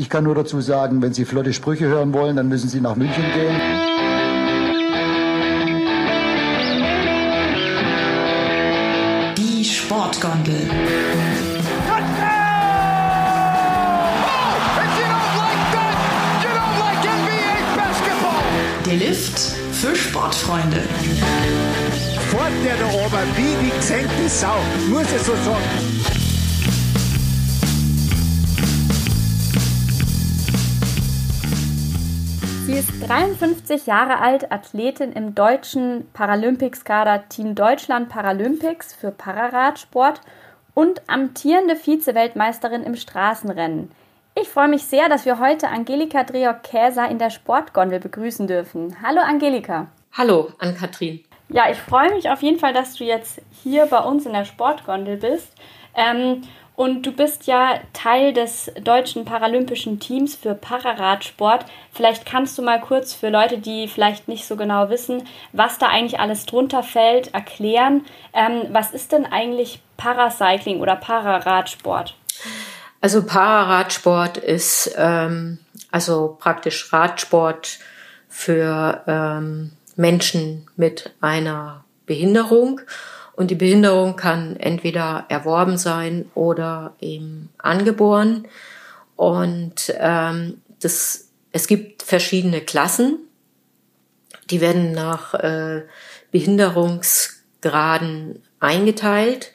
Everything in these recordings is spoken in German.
Ich kann nur dazu sagen, wenn Sie flotte Sprüche hören wollen, dann müssen Sie nach München gehen. Die Sportgondel. Der Lift für Sportfreunde. Fort der da oben, wie die gesenkte Sau, muss ich so sagen. Sie ist 53 Jahre alt, Athletin im deutschen Paralympics-Kader Team Deutschland Paralympics für Pararadsport und amtierende Vize-Weltmeisterin im Straßenrennen. Ich freue mich sehr, dass wir heute Angelika Dreok-Käser in der Sportgondel begrüßen dürfen. Hallo Angelika. Hallo Ann-Kathrin. Ja, ich freue mich auf jeden Fall, dass du jetzt hier bei uns in der Sportgondel bist. Ähm, und du bist ja Teil des deutschen paralympischen Teams für Pararadsport. Vielleicht kannst du mal kurz für Leute, die vielleicht nicht so genau wissen, was da eigentlich alles drunter fällt, erklären. Ähm, was ist denn eigentlich Paracycling oder Pararadsport? Also Pararadsport ist ähm, also praktisch Radsport für ähm, Menschen mit einer Behinderung. Und die Behinderung kann entweder erworben sein oder eben angeboren. Und ähm, das, es gibt verschiedene Klassen. Die werden nach äh, Behinderungsgraden eingeteilt.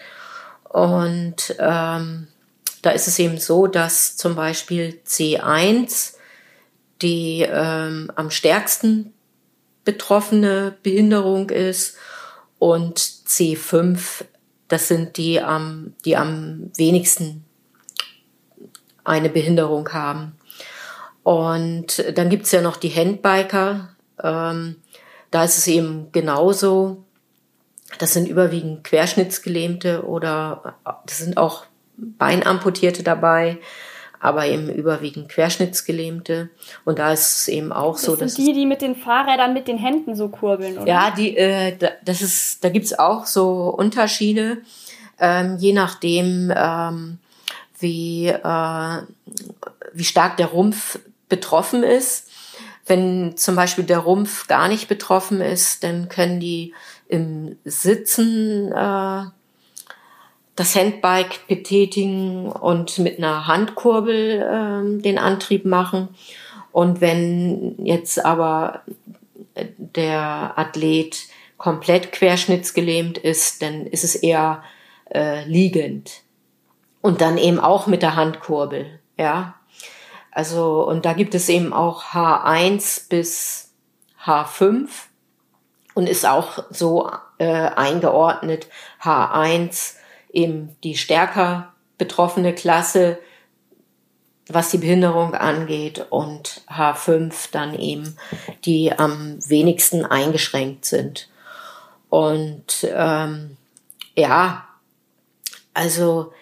Und ähm, da ist es eben so, dass zum Beispiel C1 die ähm, am stärksten betroffene Behinderung ist und C5, das sind die am, die am wenigsten eine Behinderung haben. Und dann gibt's ja noch die Handbiker. Ähm, da ist es eben genauso. Das sind überwiegend Querschnittsgelähmte oder das sind auch Beinamputierte dabei aber eben überwiegend Querschnittsgelähmte. Und da ist es eben auch das so, dass sind die, die mit den Fahrrädern mit den Händen so kurbeln, oder? Ja, die, äh, das ist, da gibt's auch so Unterschiede, ähm, je nachdem, ähm, wie äh, wie stark der Rumpf betroffen ist. Wenn zum Beispiel der Rumpf gar nicht betroffen ist, dann können die im Sitzen äh, das Handbike betätigen und mit einer Handkurbel ähm, den Antrieb machen. Und wenn jetzt aber der Athlet komplett querschnittsgelähmt ist, dann ist es eher äh, liegend. Und dann eben auch mit der Handkurbel, ja. Also, und da gibt es eben auch H1 bis H5 und ist auch so äh, eingeordnet. H1 eben die stärker betroffene Klasse, was die Behinderung angeht, und H5 dann eben die am wenigsten eingeschränkt sind. Und ähm, ja, also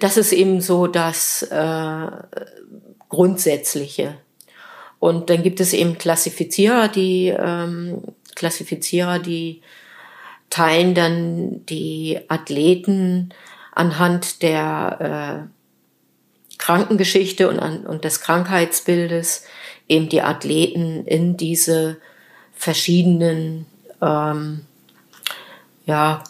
das ist eben so das äh, Grundsätzliche. Und dann gibt es eben Klassifizierer, die ähm, Klassifizierer, die teilen dann die Athleten anhand der äh, Krankengeschichte und, an, und des Krankheitsbildes eben die Athleten in diese verschiedenen ähm, ja,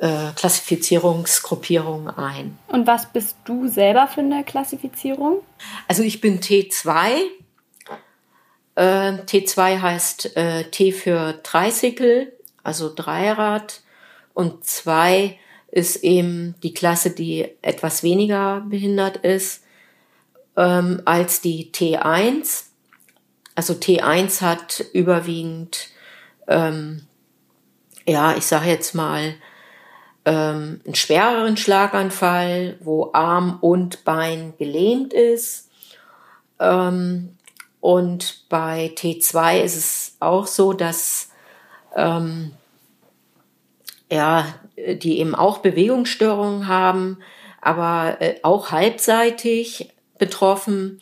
äh, Klassifizierungsgruppierungen ein. Und was bist du selber für eine Klassifizierung? Also ich bin T2. Äh, T2 heißt äh, T für Tricycle also Dreirad. Und zwei ist eben die Klasse, die etwas weniger behindert ist ähm, als die T1. Also T1 hat überwiegend, ähm, ja, ich sage jetzt mal, ähm, einen schwereren Schlaganfall, wo Arm und Bein gelähmt ist. Ähm, und bei T2 ist es auch so, dass ähm, ja, die eben auch Bewegungsstörungen haben, aber äh, auch halbseitig betroffen,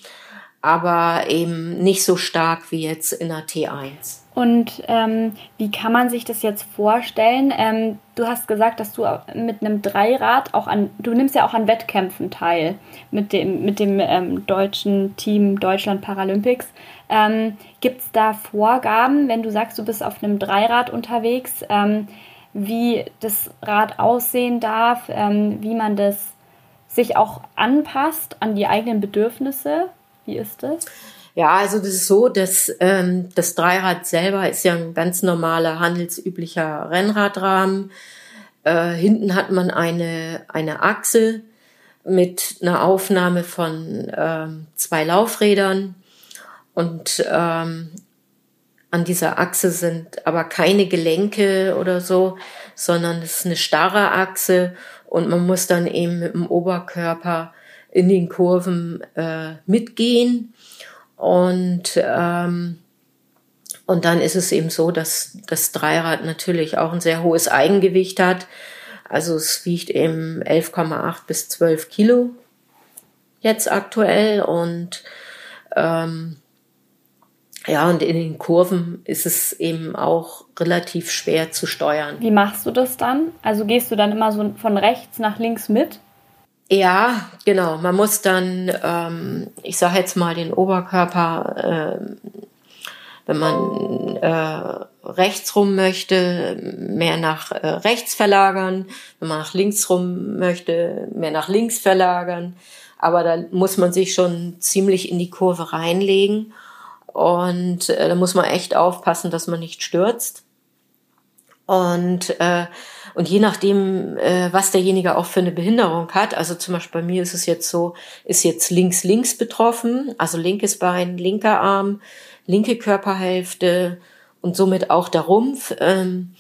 aber eben nicht so stark wie jetzt in der T1. Und ähm, wie kann man sich das jetzt vorstellen? Ähm, du hast gesagt, dass du mit einem Dreirad auch an, du nimmst ja auch an Wettkämpfen teil mit dem, mit dem ähm, deutschen Team Deutschland Paralympics. Ähm, Gibt es da Vorgaben, wenn du sagst, du bist auf einem Dreirad unterwegs, ähm, wie das Rad aussehen darf, ähm, wie man das sich auch anpasst an die eigenen Bedürfnisse? Wie ist das? Ja, also das ist so, dass ähm, das Dreirad selber ist ja ein ganz normaler handelsüblicher Rennradrahmen. Äh, hinten hat man eine, eine Achse mit einer Aufnahme von ähm, zwei Laufrädern. Und ähm, an dieser Achse sind aber keine Gelenke oder so, sondern es ist eine starre Achse. Und man muss dann eben mit dem Oberkörper in den Kurven äh, mitgehen und, ähm, und dann ist es eben so, dass das Dreirad natürlich auch ein sehr hohes Eigengewicht hat. Also es wiegt eben 11,8 bis 12 Kilo jetzt aktuell und ähm, ja, und in den Kurven ist es eben auch relativ schwer zu steuern. Wie machst du das dann? Also gehst du dann immer so von rechts nach links mit? Ja, genau. Man muss dann, ähm, ich sage jetzt mal, den Oberkörper, äh, wenn man äh, rechts rum möchte, mehr nach äh, rechts verlagern. Wenn man nach links rum möchte, mehr nach links verlagern. Aber da muss man sich schon ziemlich in die Kurve reinlegen. Und äh, da muss man echt aufpassen, dass man nicht stürzt. Und äh, und je nachdem, äh, was derjenige auch für eine Behinderung hat, also zum Beispiel bei mir ist es jetzt so, ist jetzt links-links betroffen, also linkes Bein, linker Arm, linke Körperhälfte und somit auch der Rumpf. Ähm,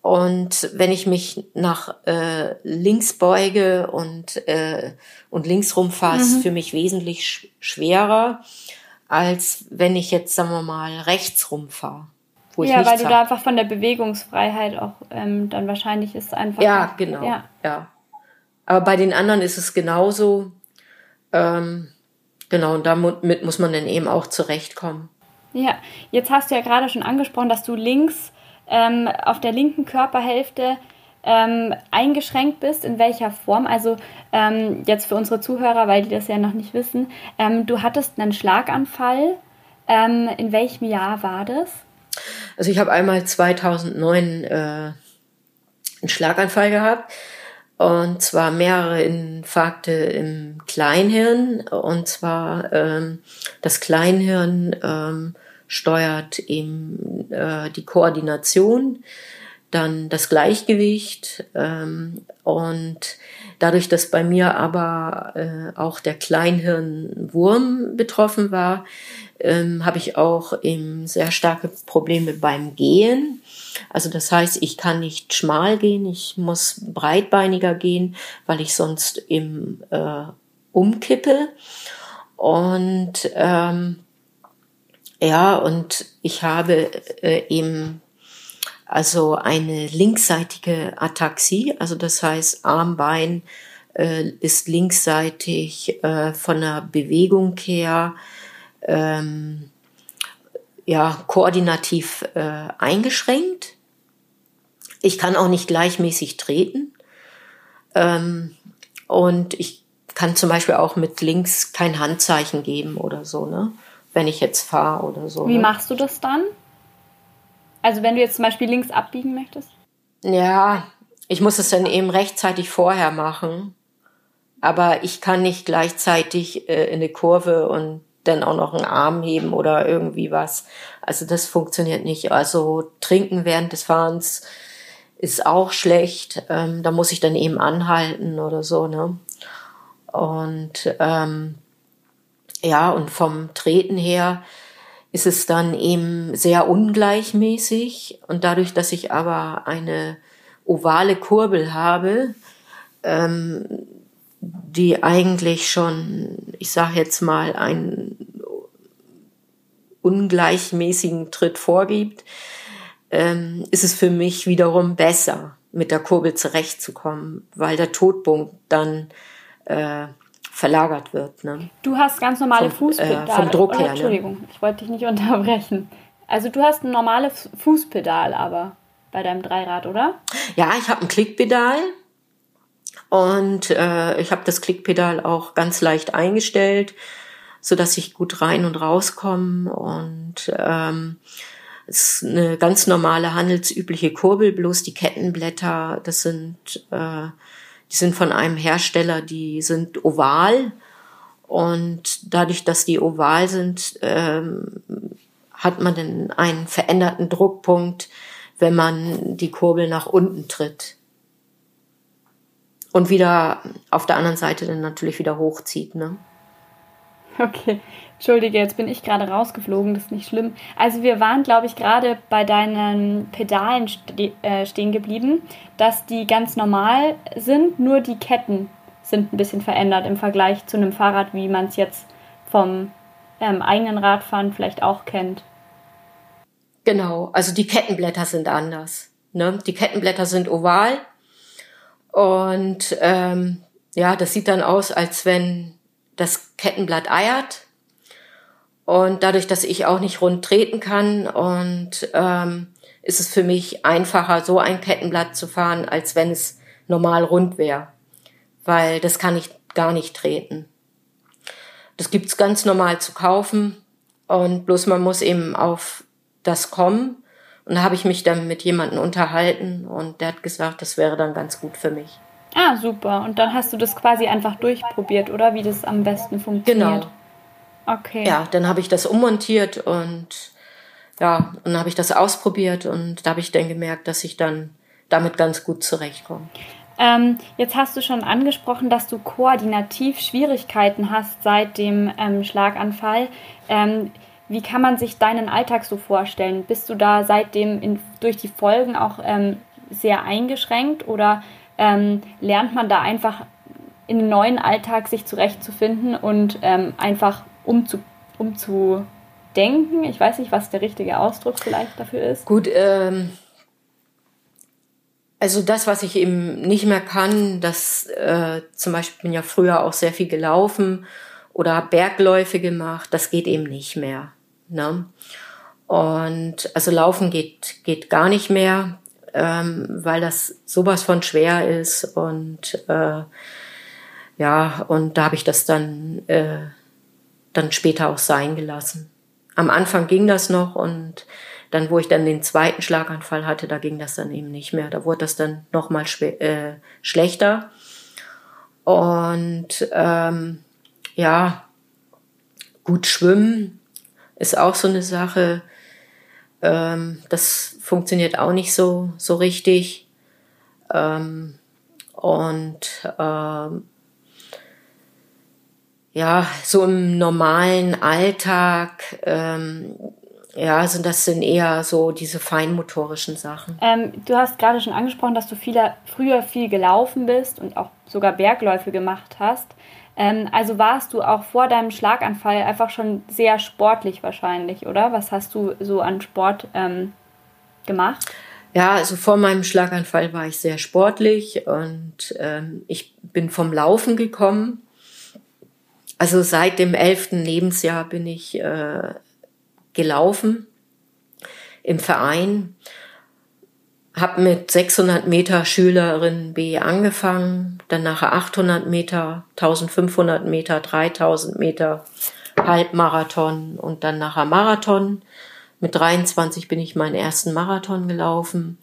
und wenn ich mich nach äh, links beuge und, äh, und links rumfahre, mhm. für mich wesentlich sch schwerer, als wenn ich jetzt, sagen wir mal, rechts rumfahre wo ich Ja, weil du hab. da einfach von der Bewegungsfreiheit auch ähm, dann wahrscheinlich ist einfach. Ja, genau. Ja. ja. Aber bei den anderen ist es genauso. Ähm, genau, und damit muss man dann eben auch zurechtkommen. Ja, jetzt hast du ja gerade schon angesprochen, dass du links ähm, auf der linken Körperhälfte ähm, eingeschränkt bist, in welcher Form? Also ähm, jetzt für unsere Zuhörer, weil die das ja noch nicht wissen, ähm, du hattest einen Schlaganfall. Ähm, in welchem Jahr war das? Also ich habe einmal 2009 äh, einen Schlaganfall gehabt. Und zwar mehrere Infarkte im Kleinhirn. Und zwar ähm, das Kleinhirn ähm, steuert eben äh, die Koordination, dann das Gleichgewicht ähm, und dadurch, dass bei mir aber äh, auch der Kleinhirnwurm betroffen war, ähm, habe ich auch eben sehr starke Probleme beim Gehen. Also das heißt, ich kann nicht schmal gehen, ich muss breitbeiniger gehen, weil ich sonst eben äh, umkippe. Und ähm, ja, und ich habe äh, eben also eine linksseitige Ataxie, also das heißt Armbein äh, ist linksseitig äh, von der Bewegung her ähm, ja, koordinativ äh, eingeschränkt. Ich kann auch nicht gleichmäßig treten. Ähm, und ich kann zum Beispiel auch mit links kein Handzeichen geben oder so, ne? Wenn ich jetzt fahre oder so. Wie ne? machst du das dann? Also wenn du jetzt zum Beispiel links abbiegen möchtest? Ja, ich muss es dann eben rechtzeitig vorher machen. Aber ich kann nicht gleichzeitig äh, in eine Kurve und dann auch noch einen Arm heben oder irgendwie was. Also das funktioniert nicht. Also trinken während des Fahrens ist auch schlecht. Ähm, da muss ich dann eben anhalten oder so, ne? Und ähm, ja, und vom Treten her ist es dann eben sehr ungleichmäßig. Und dadurch, dass ich aber eine ovale Kurbel habe, ähm, die eigentlich schon, ich sage jetzt mal, einen ungleichmäßigen Tritt vorgibt, ähm, ist es für mich wiederum besser, mit der Kurbel zurechtzukommen, weil der Todpunkt dann äh, verlagert wird. Ne? Du hast ganz normale Fußpedale. Äh, vom Druck oh, her. Entschuldigung, ne? ich wollte dich nicht unterbrechen. Also du hast ein normales Fußpedal aber bei deinem Dreirad, oder? Ja, ich habe ein Klickpedal und äh, ich habe das Klickpedal auch ganz leicht eingestellt, so dass ich gut rein und rauskomme und ähm, es ist eine ganz normale handelsübliche Kurbel, bloß die Kettenblätter, das sind äh, die sind von einem Hersteller, die sind oval und dadurch, dass die oval sind, ähm, hat man dann einen veränderten Druckpunkt, wenn man die Kurbel nach unten tritt. Und wieder auf der anderen Seite dann natürlich wieder hochzieht. Ne? Okay, entschuldige, jetzt bin ich gerade rausgeflogen, das ist nicht schlimm. Also wir waren, glaube ich, gerade bei deinen Pedalen ste äh, stehen geblieben, dass die ganz normal sind, nur die Ketten sind ein bisschen verändert im Vergleich zu einem Fahrrad, wie man es jetzt vom ähm, eigenen Radfahren vielleicht auch kennt. Genau, also die Kettenblätter sind anders. Ne? Die Kettenblätter sind oval und ähm, ja, das sieht dann aus, als wenn das Kettenblatt eiert. Und dadurch, dass ich auch nicht rund treten kann und ähm, ist es für mich einfacher, so ein Kettenblatt zu fahren, als wenn es normal rund wäre. Weil das kann ich gar nicht treten. Das gibt's ganz normal zu kaufen und bloß man muss eben auf das kommen. Und da habe ich mich dann mit jemandem unterhalten und der hat gesagt, das wäre dann ganz gut für mich. Ah, super. Und dann hast du das quasi einfach durchprobiert, oder wie das am besten funktioniert? Genau. Okay. Ja, dann habe ich das ummontiert und ja, und dann habe ich das ausprobiert und da habe ich dann gemerkt, dass ich dann damit ganz gut zurechtkomme. Ähm, jetzt hast du schon angesprochen, dass du koordinativ Schwierigkeiten hast seit dem ähm, Schlaganfall. Ähm, wie kann man sich deinen Alltag so vorstellen? Bist du da seitdem in, durch die Folgen auch ähm, sehr eingeschränkt oder ähm, lernt man da einfach in den neuen Alltag sich zurechtzufinden und ähm, einfach umzu, umzudenken? Ich weiß nicht, was der richtige Ausdruck vielleicht dafür ist. Gut, ähm, also das, was ich eben nicht mehr kann, das äh, zum Beispiel bin ja früher auch sehr viel gelaufen oder Bergläufe gemacht, das geht eben nicht mehr. Ne? Und also Laufen geht, geht gar nicht mehr, ähm, weil das sowas von schwer ist. Und äh, ja, und da habe ich das dann, äh, dann später auch sein gelassen. Am Anfang ging das noch und dann, wo ich dann den zweiten Schlaganfall hatte, da ging das dann eben nicht mehr. Da wurde das dann nochmal äh, schlechter. Und ähm, ja, gut schwimmen ist auch so eine Sache. Ähm, das funktioniert auch nicht so, so richtig. Ähm, und ähm, ja, so im normalen Alltag, ähm, ja, sind das sind eher so diese feinmotorischen Sachen. Ähm, du hast gerade schon angesprochen, dass du viele, früher viel gelaufen bist und auch sogar Bergläufe gemacht hast. Ähm, also warst du auch vor deinem Schlaganfall einfach schon sehr sportlich wahrscheinlich, oder? Was hast du so an Sport ähm, gemacht? Ja, also vor meinem Schlaganfall war ich sehr sportlich und ähm, ich bin vom Laufen gekommen. Also seit dem elften Lebensjahr bin ich äh, gelaufen im Verein habe mit 600 Meter Schülerin B angefangen, dann nachher 800 Meter, 1500 Meter, 3000 Meter, Halbmarathon und dann nachher Marathon. Mit 23 bin ich meinen ersten Marathon gelaufen.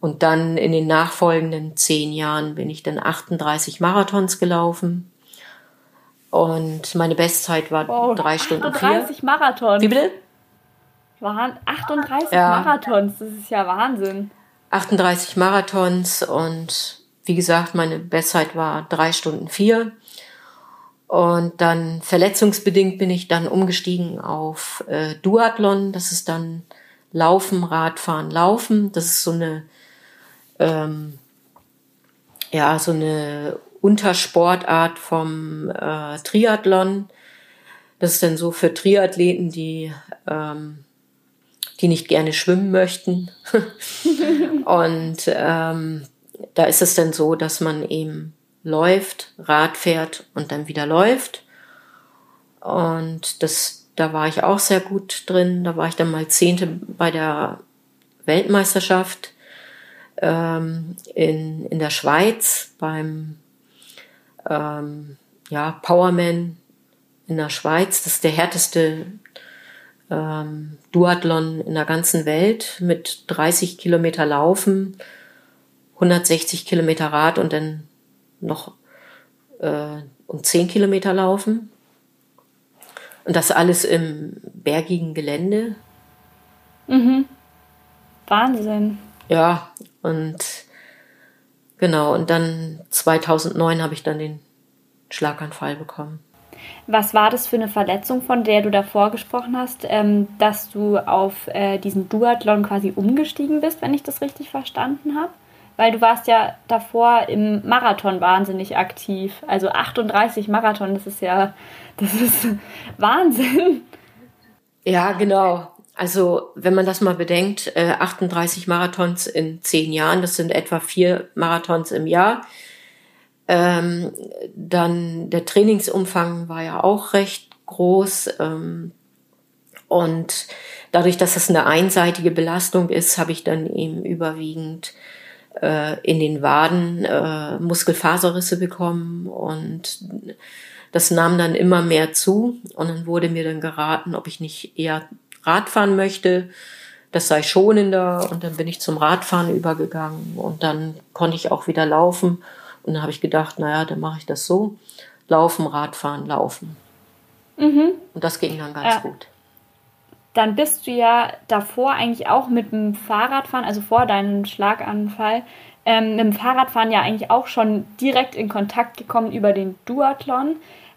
Und dann in den nachfolgenden zehn Jahren bin ich dann 38 Marathons gelaufen. Und meine Bestzeit war wow, drei Stunden 38 vier. Marathons. Wie bitte? Waren 38 ja. Marathons, das ist ja Wahnsinn. 38 Marathons und wie gesagt, meine Bestzeit war drei Stunden vier. Und dann verletzungsbedingt bin ich dann umgestiegen auf äh, Duathlon. Das ist dann Laufen, Radfahren, Laufen. Das ist so eine, ähm, ja, so eine Untersportart vom äh, Triathlon. Das ist dann so für Triathleten, die ähm, die nicht gerne schwimmen möchten. und ähm, da ist es dann so, dass man eben läuft, Rad fährt und dann wieder läuft. Und das da war ich auch sehr gut drin. Da war ich dann mal Zehnte bei der Weltmeisterschaft ähm, in, in der Schweiz beim ähm, ja, Powerman in der Schweiz. Das ist der härteste ähm, Duathlon in der ganzen Welt mit 30 Kilometer Laufen, 160 Kilometer Rad und dann noch äh, um 10 Kilometer Laufen. Und das alles im bergigen Gelände. Mhm. Wahnsinn. Ja, und genau, und dann 2009 habe ich dann den Schlaganfall bekommen. Was war das für eine Verletzung, von der du davor gesprochen hast, ähm, dass du auf äh, diesen Duathlon quasi umgestiegen bist, wenn ich das richtig verstanden habe? Weil du warst ja davor im Marathon wahnsinnig aktiv. Also 38 Marathon, das ist ja, das ist Wahnsinn. Ja, genau. Also wenn man das mal bedenkt, äh, 38 Marathons in zehn Jahren, das sind etwa vier Marathons im Jahr. Ähm, dann der Trainingsumfang war ja auch recht groß. Ähm, und dadurch, dass das eine einseitige Belastung ist, habe ich dann eben überwiegend äh, in den Waden äh, Muskelfaserrisse bekommen und das nahm dann immer mehr zu und dann wurde mir dann geraten, ob ich nicht eher Radfahren möchte. Das sei schonender und dann bin ich zum Radfahren übergegangen und dann konnte ich auch wieder laufen und dann habe ich gedacht, naja, dann mache ich das so. Laufen, Radfahren, laufen. Mhm. Und das ging dann ganz Ja. gut. Dann bist du ja davor eigentlich auch mit dem Fahrradfahren, also vor deinem Schlaganfall, ähm, mit dem Fahrradfahren ja eigentlich auch schon direkt in Kontakt gekommen über den Duathlon.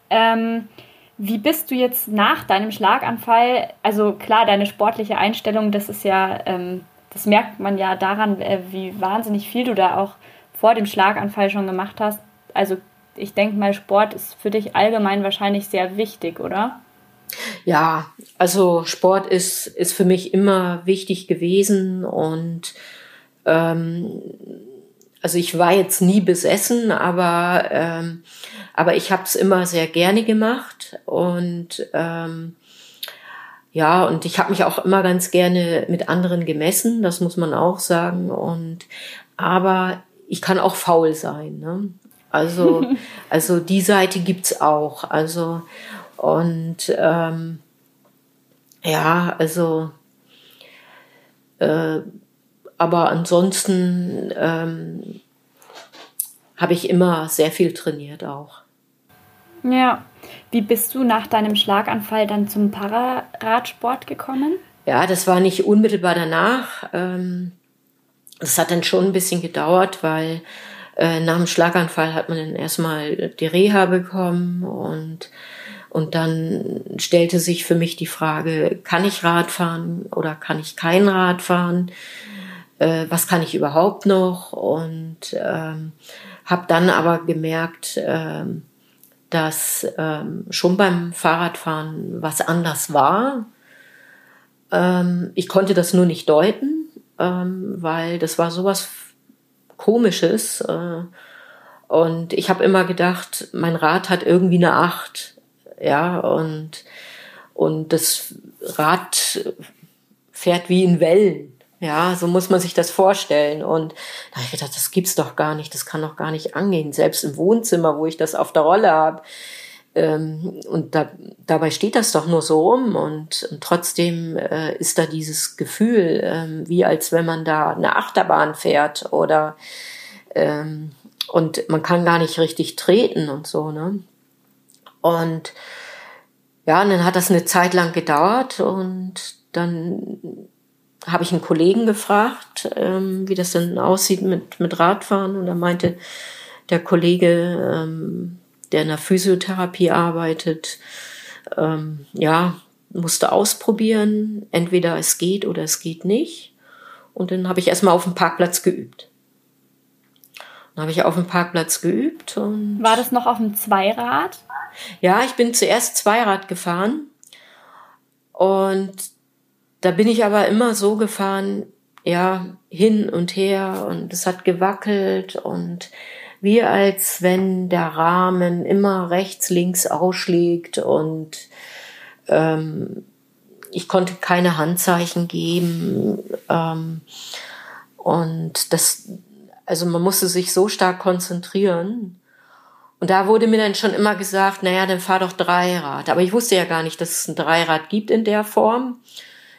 Ähm, wie bist du jetzt nach deinem Schlaganfall, also klar, deine sportliche Einstellung, das ist ja, ähm, das merkt man ja daran, äh, wie wahnsinnig viel du da auch vor dem Schlaganfall schon gemacht hast. Also ich denke mal, Sport ist für dich allgemein wahrscheinlich sehr wichtig, oder? Ja, also Sport ist, ist für mich immer wichtig gewesen und ähm, also ich war jetzt nie besessen, aber, ähm, aber ich habe es immer sehr gerne gemacht und ähm, ja, und ich habe mich auch immer ganz gerne mit anderen gemessen, das muss man auch sagen. Und aber ich kann auch faul sein. Ne? Also, also die Seite gibt's auch. Also und ähm, ja, also äh, aber ansonsten ähm, habe ich immer sehr viel trainiert auch. Ja. Wie bist du nach deinem Schlaganfall dann zum Pararadsport gekommen? Ja, das war nicht unmittelbar danach. Ähm, das hat dann schon ein bisschen gedauert, weil äh, nach dem Schlaganfall hat man dann erstmal die Reha bekommen und und dann stellte sich für mich die Frage, kann ich Rad fahren oder kann ich kein Rad fahren? Äh, was kann ich überhaupt noch? Und ähm, habe dann aber gemerkt, ähm, dass ähm, schon beim Fahrradfahren was anders war. Ähm, ich konnte das nur nicht deuten, ähm, weil das war sowas Komisches. Äh, und ich habe immer gedacht, mein Rad hat irgendwie eine Acht. Ja, und, und das Rad fährt wie in Wellen. Ja, so muss man sich das vorstellen. Und da habe ich gedacht, das gibt's doch gar nicht, das kann doch gar nicht angehen. Selbst im Wohnzimmer, wo ich das auf der Rolle habe. Ähm, und da, dabei steht das doch nur so rum. Und, und trotzdem äh, ist da dieses Gefühl, ähm, wie als wenn man da eine Achterbahn fährt oder ähm, und man kann gar nicht richtig treten und so, ne? Und ja, und dann hat das eine Zeit lang gedauert und dann habe ich einen Kollegen gefragt, ähm, wie das denn aussieht mit, mit Radfahren. Und er meinte, der Kollege, ähm, der in der Physiotherapie arbeitet, ähm, ja, musste ausprobieren, entweder es geht oder es geht nicht. Und dann habe ich erstmal auf dem Parkplatz geübt. Dann habe ich auf dem Parkplatz geübt und War das noch auf dem Zweirad? Ja, ich bin zuerst Zweirad gefahren und da bin ich aber immer so gefahren, ja, hin und her und es hat gewackelt und wie als wenn der Rahmen immer rechts, links ausschlägt und ähm, ich konnte keine Handzeichen geben. Ähm, und das, also man musste sich so stark konzentrieren. Und da wurde mir dann schon immer gesagt, naja, dann fahr doch Dreirad. Aber ich wusste ja gar nicht, dass es ein Dreirad gibt in der Form,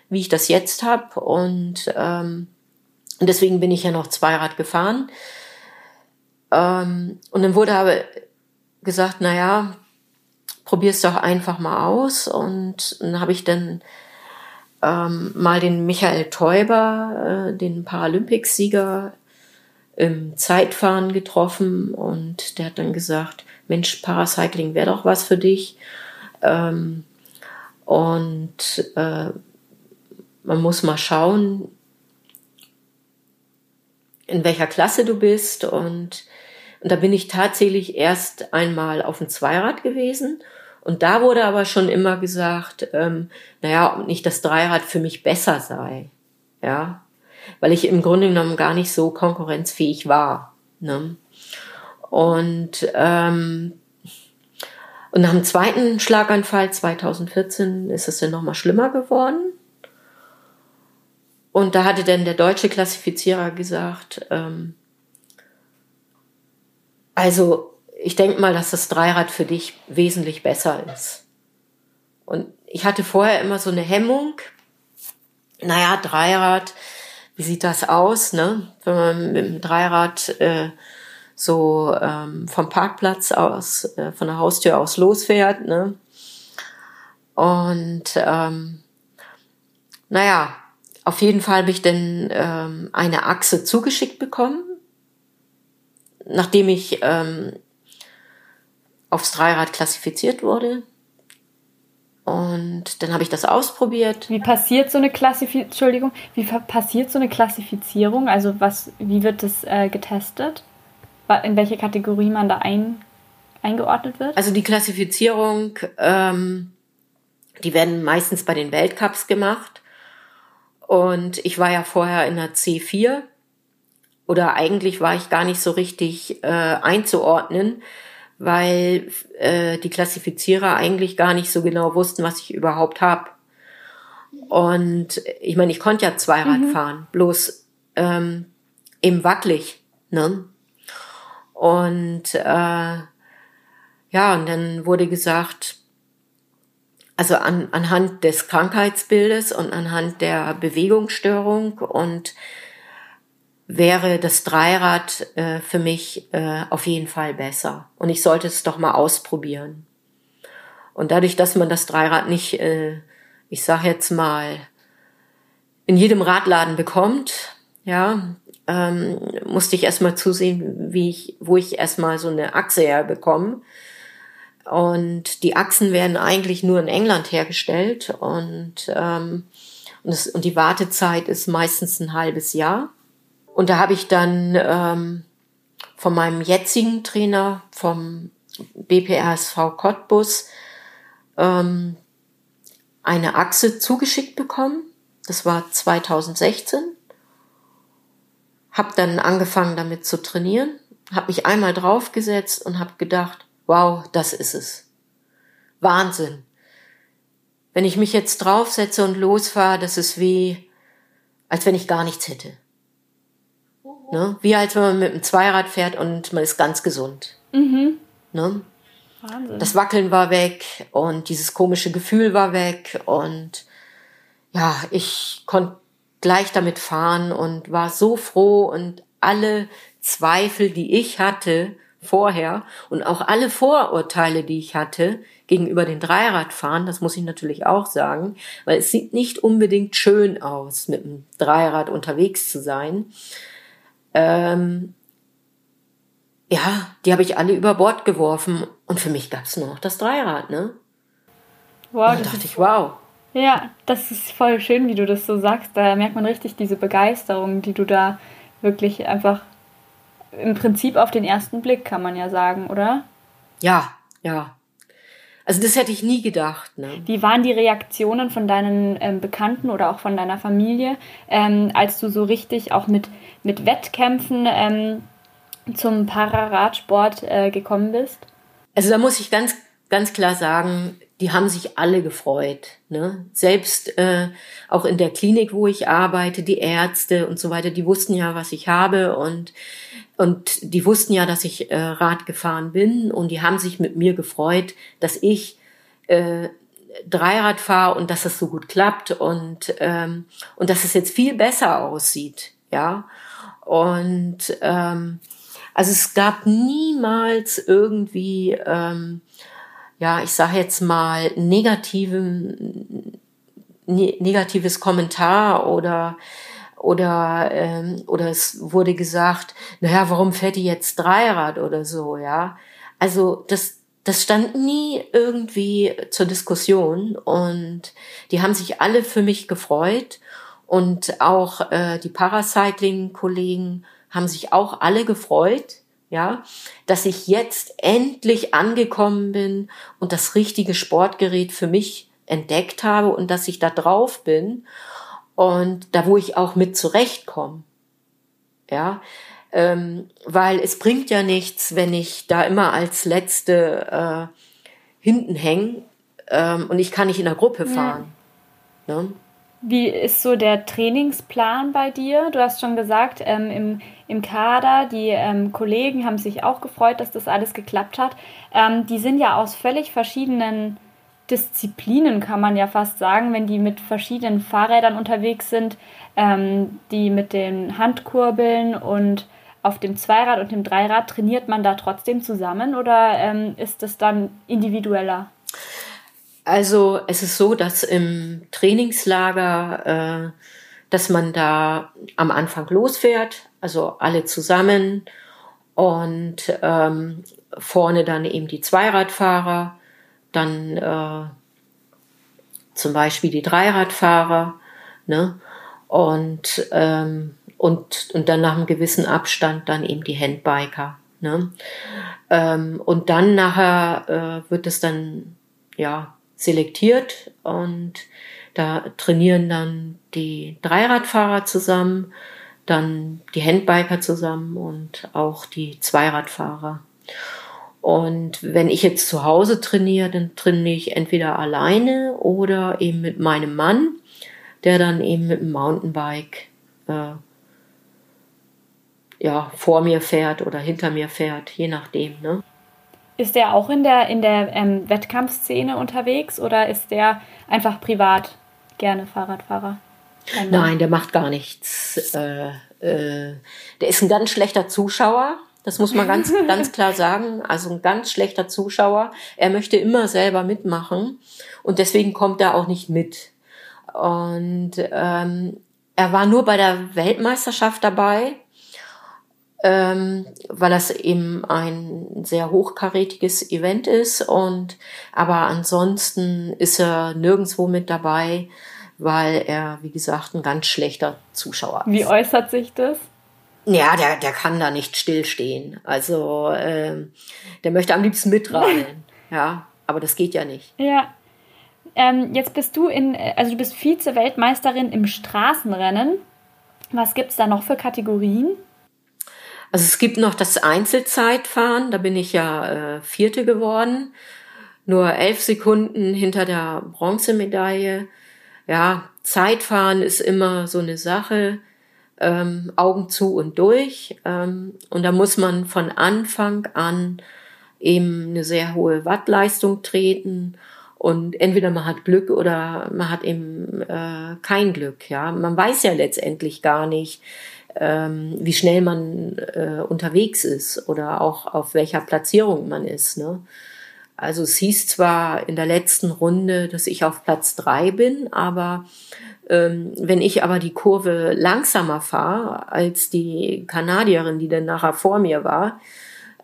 wie ich das jetzt habe. Und, ähm, deswegen bin ich ja noch Zweirad gefahren. Ähm, und dann wurde aber gesagt, naja, probier's doch einfach mal aus. Und dann habe ich dann ähm, mal den Michael Teuber, äh, den Paralympicsieger im Zeitfahren getroffen und der hat dann gesagt, Mensch, Paracycling wäre doch was für dich. Ähm, und äh, man muss mal schauen, in welcher Klasse du bist. Und, und da bin ich tatsächlich erst einmal auf dem Zweirad gewesen. Und da wurde aber schon immer gesagt, ähm, naja, nicht das Dreirad für mich besser sei. Ja, weil ich im Grunde genommen gar nicht so konkurrenzfähig war. Ne? Und, ähm, und nach dem zweiten Schlaganfall 2014 ist es dann nochmal schlimmer geworden. Und da hatte dann der deutsche Klassifizierer gesagt, ähm, also ich denke mal, dass das Dreirad für dich wesentlich besser ist. Und ich hatte vorher immer so eine Hemmung. Naja, Dreirad, wie sieht das aus, ne? Wenn man mit dem Dreirad äh, so ähm, vom Parkplatz aus, äh, von der Haustür aus losfährt, ne? Und ähm, naja, auf jeden Fall habe ich dann ähm, eine Achse zugeschickt bekommen, nachdem ich ähm, aufs Dreirad klassifiziert wurde. Und dann habe ich das ausprobiert. Wie passiert so eine Klassifizierung? Entschuldigung, wie passiert so eine Klassifizierung? Also was, wie wird das äh, getestet? In welche Kategorie man da ein, eingeordnet wird? Also die Klassifizierung, ähm, die werden meistens bei den Weltcups gemacht. Und ich war ja vorher in der C4 oder eigentlich war ich gar nicht so richtig äh, einzuordnen, weil äh, die Klassifizierer eigentlich gar nicht so genau wussten, was ich überhaupt habe. Und ich meine, ich konnte ja Zweirad mhm. fahren, bloß ähm, eben wackelig. Ne? Und äh, ja, und dann wurde gesagt, also an, anhand des Krankheitsbildes und anhand der Bewegungsstörung und wäre das Dreirad äh, für mich äh, auf jeden Fall besser. Und ich sollte es doch mal ausprobieren. Und dadurch, dass man das Dreirad nicht, äh, ich sag jetzt mal, in jedem Radladen bekommt, ja, ähm, musste ich erstmal zusehen, wie ich, wo ich erstmal so eine Achse herbekomme. Und die Achsen werden eigentlich nur in England hergestellt und, ähm, und, das, und die Wartezeit ist meistens ein halbes Jahr. Und da habe ich dann ähm, von meinem jetzigen Trainer, vom BPRSV Cottbus, ähm, eine Achse zugeschickt bekommen. Das war 2016. Hab dann angefangen damit zu trainieren, habe mich einmal draufgesetzt und habe gedacht, wow, das ist es. Wahnsinn. Wenn ich mich jetzt draufsetze und losfahre, das ist wie, als wenn ich gar nichts hätte. Ne? Wie als wenn man mit einem Zweirad fährt und man ist ganz gesund. Mhm. Ne? Wahnsinn. Das Wackeln war weg und dieses komische Gefühl war weg und ja, ich konnte gleich damit fahren und war so froh und alle Zweifel, die ich hatte vorher und auch alle Vorurteile, die ich hatte gegenüber den Dreiradfahren, das muss ich natürlich auch sagen, weil es sieht nicht unbedingt schön aus, mit dem Dreirad unterwegs zu sein ähm, ja, die habe ich alle über Bord geworfen und für mich gab es nur noch das Dreirad, ne? Wow, und da dachte ich, wow. Ja, das ist voll schön, wie du das so sagst. Da merkt man richtig diese Begeisterung, die du da wirklich einfach im Prinzip auf den ersten Blick, kann man ja sagen, oder? Ja, ja. Also das hätte ich nie gedacht. Ne? Wie waren die Reaktionen von deinen ähm, Bekannten oder auch von deiner Familie, ähm, als du so richtig auch mit, mit Wettkämpfen ähm, zum Pararadsport äh, gekommen bist? Also da muss ich ganz, ganz klar sagen, die haben sich alle gefreut. Ne? Selbst äh, auch in der Klinik, wo ich arbeite, die Ärzte und so weiter, die wussten ja, was ich habe und und die wussten ja, dass ich äh, Rad gefahren bin und die haben sich mit mir gefreut, dass ich äh, Dreirad fahre und dass es so gut klappt und ähm, und dass es jetzt viel besser aussieht, ja. Und ähm, also es gab niemals irgendwie ähm, ja, ich sage jetzt mal, negativen, ne, negatives Kommentar oder oder ähm, oder es wurde gesagt, naja, warum fährt die jetzt Dreirad oder so, ja? Also das das stand nie irgendwie zur Diskussion und die haben sich alle für mich gefreut und auch äh, die Paracycling-Kollegen haben sich auch alle gefreut ja, dass ich jetzt endlich angekommen bin und das richtige Sportgerät für mich entdeckt habe und dass ich da drauf bin und da, wo ich auch mit zurechtkomme. Ja, ähm, weil es bringt ja nichts, wenn ich da immer als Letzte äh, hinten hänge ähm, und ich kann nicht in der Gruppe fahren. Ja. Ne? Wie ist so der Trainingsplan bei dir? Du hast schon gesagt, ähm, im, im Kader, die ähm, Kollegen haben sich auch gefreut, dass das alles geklappt hat. Ähm, die sind ja aus völlig verschiedenen Disziplinen, kann man ja fast sagen, wenn die mit verschiedenen Fahrrädern unterwegs sind, ähm, die mit den Handkurbeln und auf dem Zweirad und dem Dreirad, trainiert man da trotzdem zusammen oder ähm, ist das dann individueller? Also es ist so, dass im Trainingslager, äh, dass man da am Anfang losfährt, also alle zusammen und ähm, vorne dann eben die Zweiradfahrer, dann äh, zum Beispiel die Dreiradfahrer, ne? Und, ähm, und, und dann nach einem gewissen Abstand dann eben die Handbiker. Ne? Ähm, und dann nachher äh, wird es dann ja selektiert und da trainieren dann die Dreiradfahrer zusammen, dann die Handbiker zusammen und auch die Zweiradfahrer. Und wenn ich jetzt zu Hause trainiere, dann trainiere ich entweder alleine oder eben mit meinem Mann, der dann eben mit dem Mountainbike äh, ja, vor mir fährt oder hinter mir fährt, je nachdem. Ne? Ist der auch in der, in der ähm, Wettkampfszene unterwegs oder ist der einfach privat gerne Fahrradfahrer? Nein, der macht gar nichts. Äh, äh, der ist ein ganz schlechter Zuschauer. Das muss man ganz, ganz klar sagen. Also ein ganz schlechter Zuschauer. Er möchte immer selber mitmachen und deswegen kommt er auch nicht mit. Und ähm, er war nur bei der Weltmeisterschaft dabei ähm, weil das eben ein sehr hochkarätiges Event ist und aber ansonsten ist er nirgendwo mit dabei, weil er, wie gesagt, ein ganz schlechter Zuschauer ist. Wie äußert sich das? Ja, der, der kann da nicht stillstehen. Also ähm, der möchte am liebsten mitradeln. ja, aber das geht ja nicht. Ja. Ähm, jetzt bist du in, also du bist Vize-Weltmeisterin im Straßenrennen. Was gibt es da noch für Kategorien? Also es gibt noch das Einzelzeitfahren, da bin ich ja äh, Vierte geworden, nur elf Sekunden hinter der Bronzemedaille. Ja, Zeitfahren ist immer so eine Sache, ähm, Augen zu und durch. Ähm, und da muss man von Anfang an eben eine sehr hohe Wattleistung treten. Und entweder man hat Glück oder man hat eben äh, kein Glück. Ja, man weiß ja letztendlich gar nicht, ähm, wie schnell man äh, unterwegs ist oder auch auf welcher Platzierung man ist. Ne? Also es hieß zwar in der letzten Runde, dass ich auf Platz drei bin, aber ähm, wenn ich aber die Kurve langsamer fahre als die Kanadierin, die dann nachher vor mir war,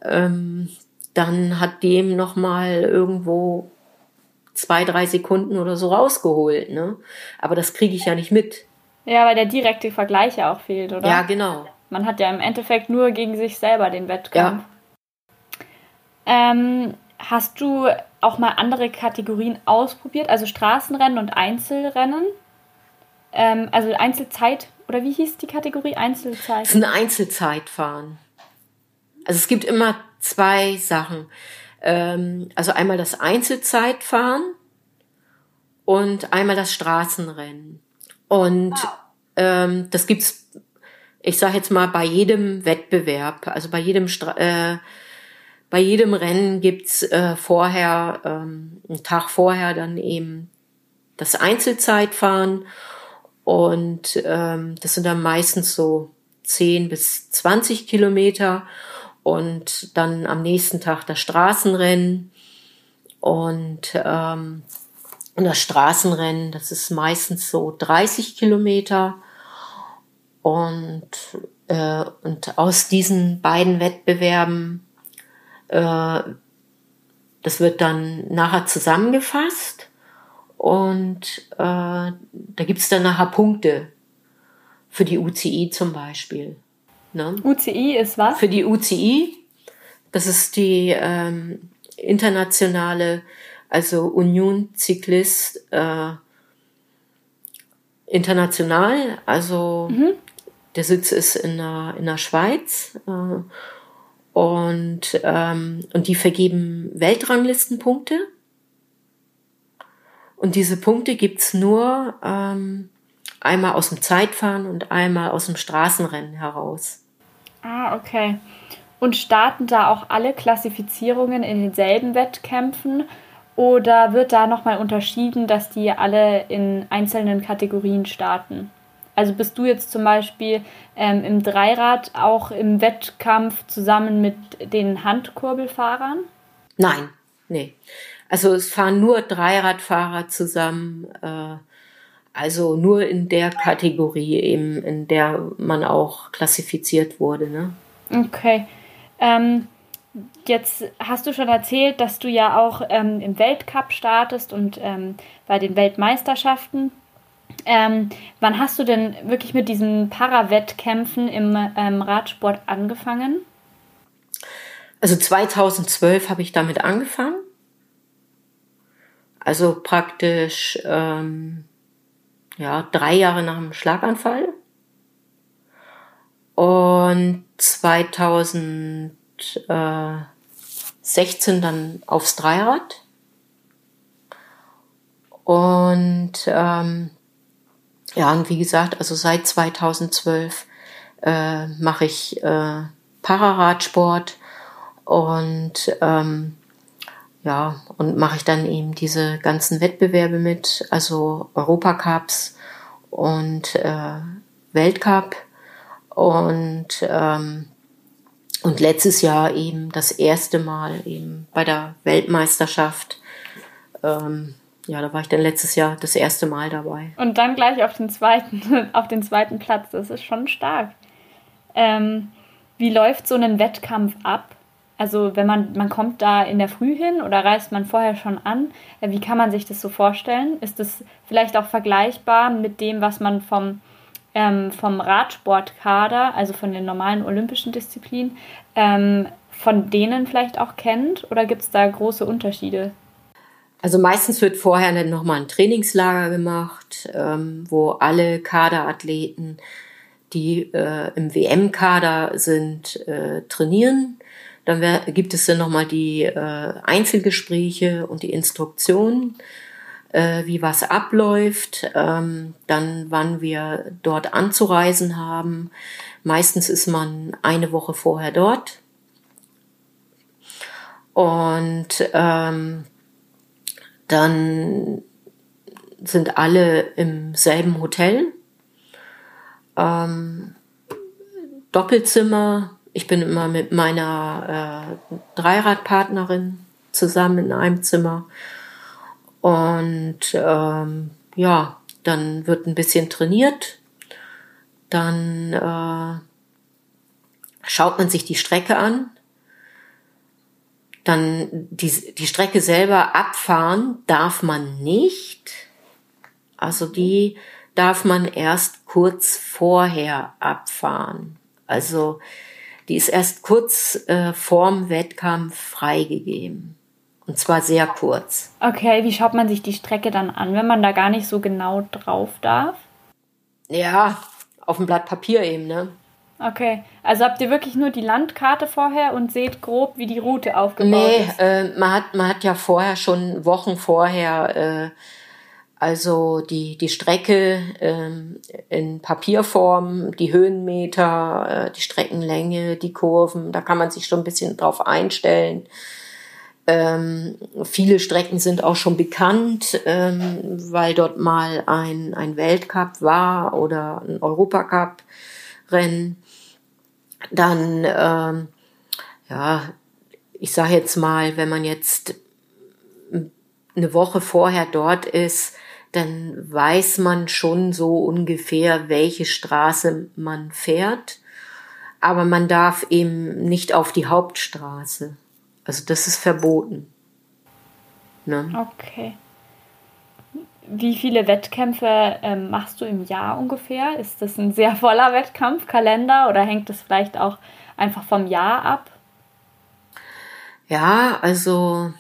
ähm, dann hat dem noch mal irgendwo zwei, drei Sekunden oder so rausgeholt. Ne? Aber das kriege ich ja nicht mit. Ja, weil der direkte Vergleich ja auch fehlt, oder? Ja, genau. Man hat ja im Endeffekt nur gegen sich selber den Wettkampf. Ja. Ähm, hast du auch mal andere Kategorien ausprobiert, also Straßenrennen und Einzelrennen? Ähm, also Einzelzeit, oder wie hieß die Kategorie? Einzelzeit? Es ist ein Einzelzeitfahren. Also es gibt immer zwei Sachen. Ähm, also einmal das Einzelzeitfahren, und einmal das Straßenrennen. Und ähm, das gibt's, ich sage jetzt mal, bei jedem Wettbewerb, also bei jedem Stra äh, bei jedem Rennen gibt's äh, vorher, ähm, einen Tag vorher dann eben das Einzelzeitfahren. Und ähm, das sind dann meistens so 10 bis 20 Kilometer. Und dann am nächsten Tag das Straßenrennen. Und, ähm, und das Straßenrennen, das ist meistens so 30 Kilometer und, äh, und aus diesen beiden Wettbewerben, äh, das wird dann nachher zusammengefasst und äh, da gibt's dann nachher Punkte für die UCI zum Beispiel. Ne? UCI ist was? Für die UCI, das ist die ähm, internationale, also Union Cyclist äh, International, also mhm. der Sitz ist in der, in der Schweiz. Äh, und, ähm, und die vergeben Weltranglistenpunkte und diese Punkte gibt's nur ähm, einmal aus dem Zeitfahren und einmal aus dem Straßenrennen heraus. Ah, okay. Und starten da auch alle Klassifizierungen in denselben Wettkämpfen oder wird da nochmal unterschieden, dass die alle in einzelnen Kategorien starten? Also bist du jetzt zum Beispiel ähm, im Dreirad auch im Wettkampf zusammen mit den Handkurbelfahrern? Nein, nee. Also es fahren nur Dreiradfahrer zusammen, äh, also nur in der Kategorie eben, in der man auch klassifiziert wurde. Ne? Okay. Ähm, jetzt hast du schon erzählt, dass du ja auch ähm, im Weltcup startest und ähm, bei den Weltmeisterschaften. Ähm, wann hast du denn wirklich mit diesen Parawettkämpfen im ähm, Radsport angefangen? Also 2012 habe ich damit angefangen. Also praktisch ähm, ja, drei Jahre nach dem Schlaganfall. Und 2016 dann aufs Dreirad. Und ähm, ja, und wie gesagt, also seit 2012 äh, mache ich äh, Pararadsport und ähm, ja, und mache ich dann eben diese ganzen Wettbewerbe mit, also Europacups und äh, Weltcup und ähm, und letztes Jahr eben das erste Mal eben bei der Weltmeisterschaft. Ähm, ja, da war ich dann letztes Jahr das erste Mal dabei. Und dann gleich auf den zweiten, auf den zweiten Platz. Das ist schon stark. Ähm, wie läuft so ein Wettkampf ab? Also wenn man, man kommt da in der Früh hin oder reist man vorher schon an, äh, wie kann man sich das so vorstellen? Ist das vielleicht auch vergleichbar mit dem, was man vom, ähm, vom Radsportkader, also von den normalen olympischen Disziplinen, ähm, von denen vielleicht auch kennt? Oder gibt es da große Unterschiede? Also meistens wird vorher dann nochmal ein Trainingslager gemacht, ähm, wo alle Kaderathleten, die äh, im WM-Kader sind, äh, trainieren dann gibt es dann nochmal die äh, Einzelgespräche und die Instruktionen, äh, wie was abläuft. Ähm, dann, wann wir dort anzureisen haben. Meistens ist man eine Woche vorher dort. Und ähm, dann sind alle im selben Hotel. Ähm, Doppelzimmer, ich bin immer mit meiner äh, Dreiradpartnerin zusammen in einem Zimmer. Und ähm, ja, dann wird ein bisschen trainiert. Dann äh, schaut man sich die Strecke an. Dann die, die Strecke selber abfahren darf man nicht. Also die darf man erst kurz vorher abfahren. Also die ist erst kurz äh, vorm Wettkampf freigegeben. Und zwar sehr kurz. Okay, wie schaut man sich die Strecke dann an, wenn man da gar nicht so genau drauf darf? Ja, auf dem Blatt Papier eben, ne? Okay, also habt ihr wirklich nur die Landkarte vorher und seht grob, wie die Route aufgebaut nee, ist? Nee, äh, man, hat, man hat ja vorher schon Wochen vorher äh, Also die, die Strecke ähm, in Papierform, die Höhenmeter, äh, die Streckenlänge, die Kurven, da kann man sich schon ein bisschen drauf einstellen. Ähm, viele Strecken sind auch schon bekannt, ähm, weil dort mal ein, ein Weltcup war oder ein Europacup-Rennen. Dann, ähm, ja, ich sage jetzt mal, wenn man jetzt eine Woche vorher dort ist, dann weiß man schon so ungefähr, welche Straße man fährt. Aber man darf eben nicht auf die Hauptstraße. Also das ist verboten. Ne? Okay. Wie viele Wettkämpfe ähm, machst du im Jahr ungefähr? Ist das ein sehr voller Wettkampfkalender oder hängt das vielleicht auch einfach vom Jahr ab? Ja, also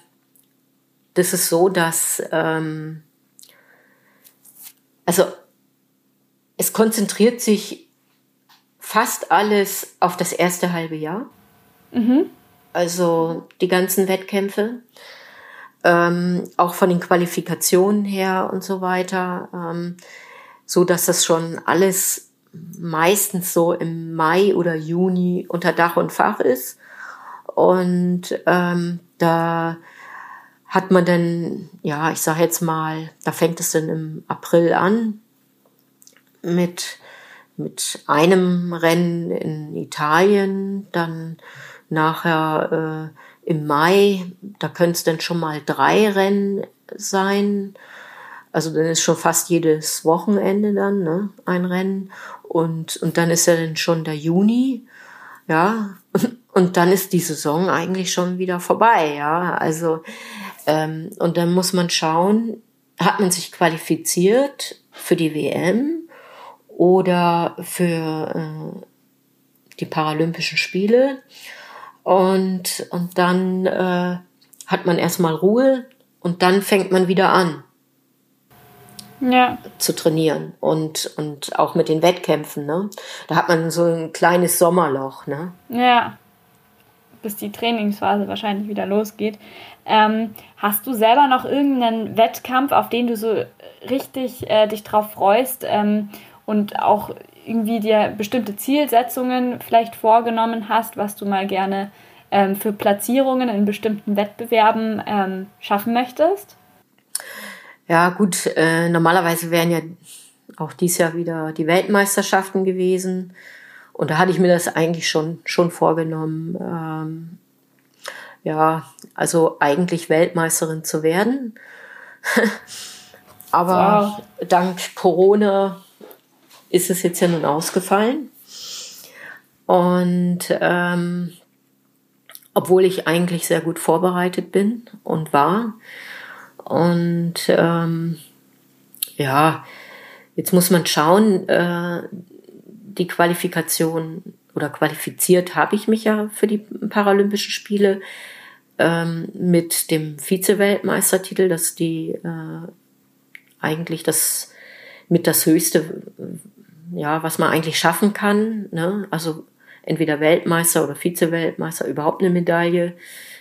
das ist so, dass ähm, also es konzentriert sich fast alles auf das erste halbe Jahr. Mhm. Also die ganzen Wettkämpfe, ähm, auch von den Qualifikationen her und so weiter, ähm, so dass das schon alles meistens so im Mai oder Juni unter Dach und Fach ist. Und ähm, da hat man dann, ja, ich sage jetzt mal, da fängt es dann im April an mit, mit einem Rennen in Italien, dann nachher äh, im Mai, da können es dann schon mal drei Rennen sein. Also dann ist schon fast jedes Wochenende dann ne, ein Rennen. Und, und dann ist ja dann schon der Juni. Ja, und dann ist die Saison eigentlich schon wieder vorbei. Ja, also ähm, und dann muss man schauen, hat man sich qualifiziert für die WM oder für äh, die Paralympischen Spiele. Und, und dann äh, hat man erstmal Ruhe und dann fängt man wieder an. Ja. zu trainieren und, und auch mit den Wettkämpfen, ne? Da hat man so ein kleines Sommerloch, ne? Ja. Bis die Trainingsphase wahrscheinlich wieder losgeht. Ähm, hast du selber noch irgendeinen Wettkampf, auf den du so richtig äh, dich drauf freust ähm, und auch irgendwie dir bestimmte Zielsetzungen vielleicht vorgenommen hast, was du mal gerne ähm, für Platzierungen in bestimmten Wettbewerben ähm, schaffen möchtest? Ja, gut, äh, normalerweise wären ja auch dieses Jahr wieder die Weltmeisterschaften gewesen. Und da hatte ich mir das eigentlich schon, schon vorgenommen, ähm, ja, also eigentlich Weltmeisterin zu werden. Aber wow. dank Corona ist es jetzt ja nun ausgefallen. Und ähm, obwohl ich eigentlich sehr gut vorbereitet bin und war. Und ähm, ja, jetzt muss man schauen, äh, die Qualifikation oder qualifiziert habe ich mich ja für die Paralympischen Spiele ähm, mit dem Vize-Weltmeistertitel, das die äh, eigentlich das mit das höchste, ja, was man eigentlich schaffen kann. Ne? Also entweder Weltmeister oder Vize-Weltmeister, überhaupt eine Medaille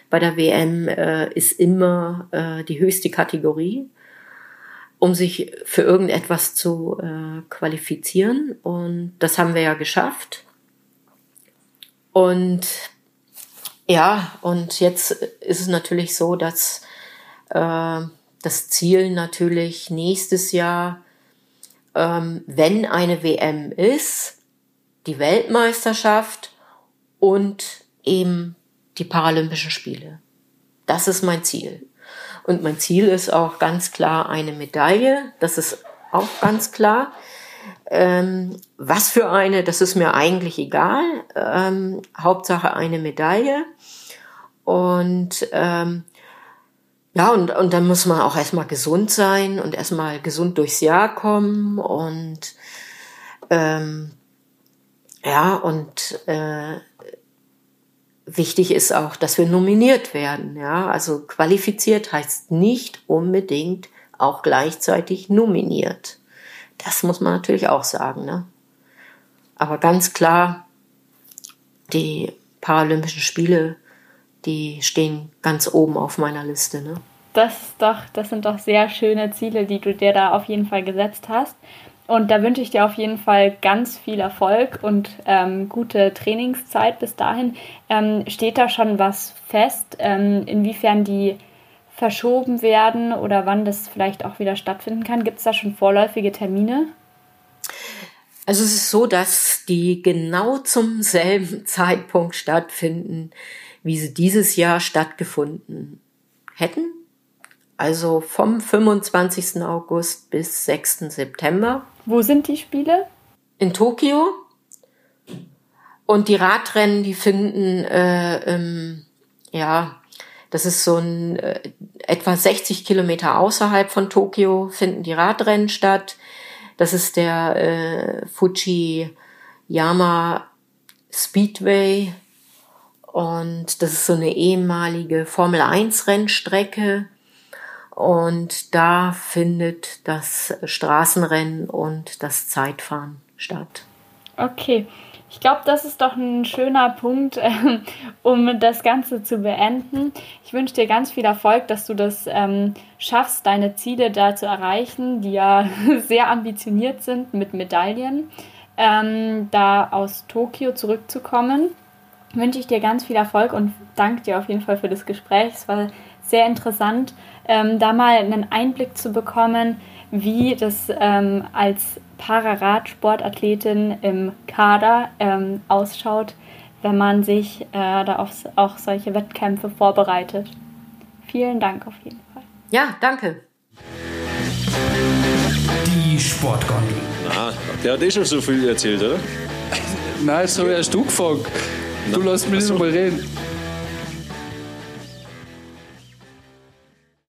bei der WM äh, ist immer äh, die höchste Kategorie, um sich für irgendetwas zu äh, qualifizieren. Und das haben wir ja geschafft. Und ja, und jetzt ist es natürlich so, dass äh, das Ziel natürlich nächstes Jahr, ähm, wenn eine WM ist, die Weltmeisterschaft und eben die Paralympischen Spiele. Das ist mein Ziel. Und mein Ziel ist auch ganz klar eine Medaille. Das ist auch ganz klar. Ähm, was für eine, das ist mir eigentlich egal. Ähm, Hauptsache eine Medaille. Und ähm, ja, und, und dann muss man auch erstmal gesund sein und erstmal gesund durchs Jahr kommen. Und ähm, ja, und äh, wichtig ist auch, dass wir nominiert werden. Ja, also qualifiziert heißt nicht unbedingt auch gleichzeitig nominiert. Das muss man natürlich auch sagen. Ne? Aber ganz klar, die Paralympischen Spiele, die stehen ganz oben auf meiner Liste. Ne? Das, doch, das sind doch sehr schöne Ziele, die du dir da auf jeden Fall gesetzt hast. Und da wünsche ich dir auf jeden Fall ganz viel Erfolg und ähm, gute Trainingszeit bis dahin. Ähm, steht da schon was fest, ähm, inwiefern die verschoben werden oder wann das vielleicht auch wieder stattfinden kann? Gibt es da schon vorläufige Termine? Also es ist so, dass die genau zum selben Zeitpunkt stattfinden, wie sie dieses Jahr stattgefunden hätten. Also vom 25. August bis 6. September. Wo sind die Spiele? In Tokio. Und die Radrennen, die finden, äh, ähm, ja, das ist so ein äh, etwa 60 Kilometer außerhalb von Tokio finden die Radrennen statt. Das ist der äh, Fujiyama Speedway und das ist so eine ehemalige Formel 1 Rennstrecke und da findet das Straßenrennen und das Zeitfahren statt. Okay, ich glaube, das ist doch ein schöner Punkt, äh, um das Ganze zu beenden. Ich wünsche dir ganz viel Erfolg, dass du das ähm, schaffst, deine Ziele da zu erreichen, die ja sehr ambitioniert sind mit Medaillen, ähm, da aus Tokio zurückzukommen. Wünsche ich dir ganz viel Erfolg und danke dir auf jeden Fall für das Gespräch. Es war sehr interessant, ähm, da mal einen Einblick zu bekommen, wie das ähm, als Pararadsportathletin im Kader ähm, ausschaut, wenn man sich äh, da auf auch solche Wettkämpfe vorbereitet. Vielen Dank auf jeden Fall. Ja, danke. Die Sportgondel. Ah, der hat eh schon so viel erzählt, oder? Nein, so hast du gefragt. Du lässt mich nicht mal reden.